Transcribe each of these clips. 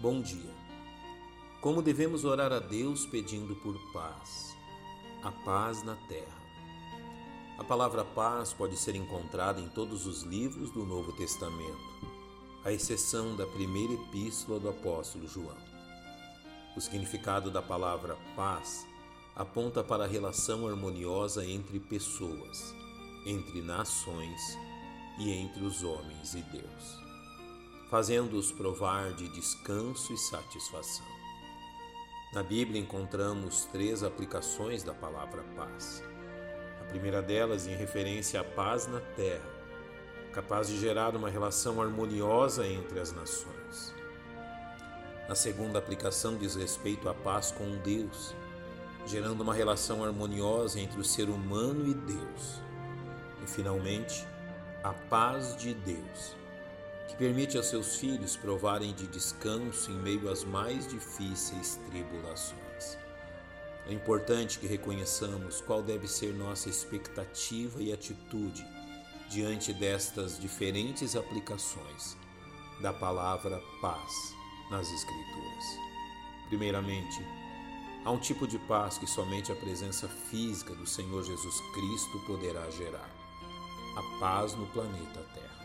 Bom dia. Como devemos orar a Deus pedindo por paz? A paz na terra. A palavra paz pode ser encontrada em todos os livros do Novo Testamento, à exceção da primeira epístola do apóstolo João. O significado da palavra paz aponta para a relação harmoniosa entre pessoas, entre nações e entre os homens e Deus fazendo-os provar de descanso e satisfação. Na Bíblia encontramos três aplicações da palavra paz. A primeira delas em referência à paz na terra, capaz de gerar uma relação harmoniosa entre as nações. A segunda aplicação diz respeito à paz com Deus, gerando uma relação harmoniosa entre o ser humano e Deus. E finalmente, a paz de Deus, que permite a seus filhos provarem de descanso em meio às mais difíceis tribulações. É importante que reconheçamos qual deve ser nossa expectativa e atitude diante destas diferentes aplicações da palavra paz nas Escrituras. Primeiramente, há um tipo de paz que somente a presença física do Senhor Jesus Cristo poderá gerar: a paz no planeta Terra.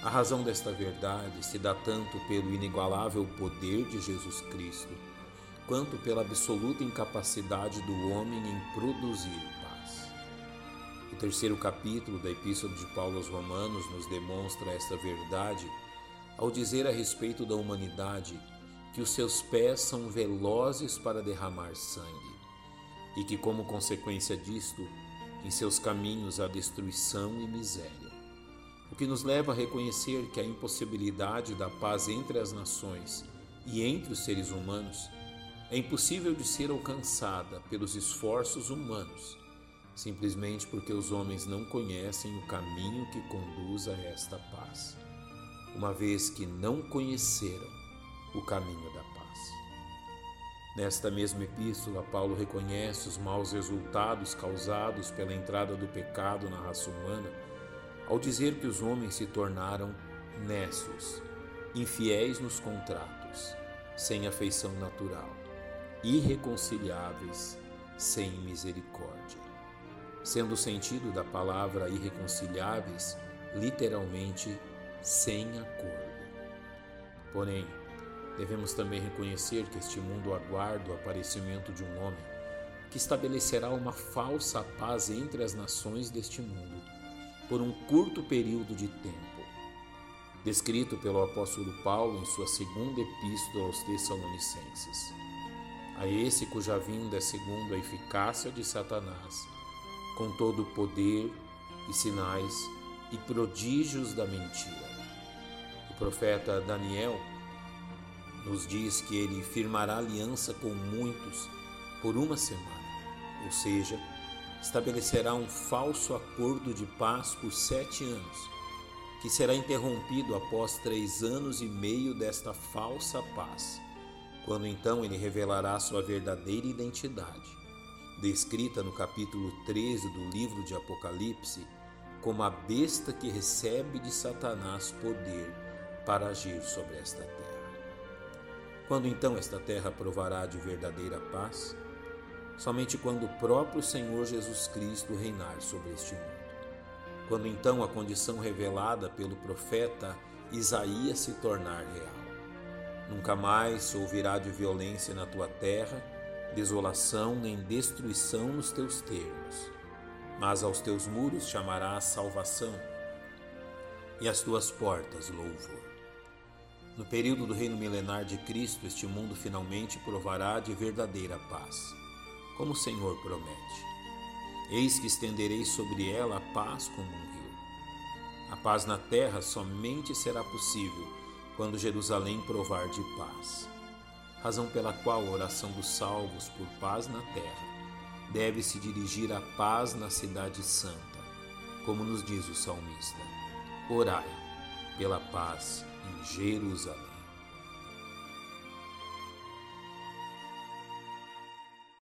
A razão desta verdade se dá tanto pelo inigualável poder de Jesus Cristo, quanto pela absoluta incapacidade do homem em produzir paz. O terceiro capítulo da Epístola de Paulo aos Romanos nos demonstra esta verdade ao dizer a respeito da humanidade que os seus pés são velozes para derramar sangue e que, como consequência disto, em seus caminhos há destruição e miséria que nos leva a reconhecer que a impossibilidade da paz entre as nações e entre os seres humanos é impossível de ser alcançada pelos esforços humanos, simplesmente porque os homens não conhecem o caminho que conduz a esta paz, uma vez que não conheceram o caminho da paz. Nesta mesma epístola, Paulo reconhece os maus resultados causados pela entrada do pecado na raça humana ao dizer que os homens se tornaram nécios, infiéis nos contratos, sem afeição natural, irreconciliáveis, sem misericórdia. Sendo o sentido da palavra irreconciliáveis, literalmente sem acordo. Porém, devemos também reconhecer que este mundo aguarda o aparecimento de um homem que estabelecerá uma falsa paz entre as nações deste mundo por um curto período de tempo. Descrito pelo apóstolo Paulo em sua segunda epístola aos Tessalonicenses. A esse cuja vinda é segundo a eficácia de Satanás, com todo o poder e sinais e prodígios da mentira. O profeta Daniel nos diz que ele firmará aliança com muitos por uma semana, ou seja, estabelecerá um falso acordo de paz por sete anos, que será interrompido após três anos e meio desta falsa paz, quando então ele revelará sua verdadeira identidade, descrita no capítulo 13 do livro de Apocalipse como a besta que recebe de Satanás poder para agir sobre esta terra. Quando então esta terra provará de verdadeira paz? Somente quando o próprio Senhor Jesus Cristo reinar sobre este mundo. Quando então a condição revelada pelo profeta Isaías se tornar real. Nunca mais se ouvirá de violência na tua terra, desolação nem destruição nos teus termos, mas aos teus muros chamarás salvação e às tuas portas louvor. No período do reino milenar de Cristo, este mundo finalmente provará de verdadeira paz como o Senhor promete. Eis que estenderei sobre ela a paz como um rio. A paz na terra somente será possível quando Jerusalém provar de paz. Razão pela qual a oração dos salvos por paz na terra deve se dirigir à paz na cidade santa, como nos diz o salmista. Orai pela paz em Jerusalém.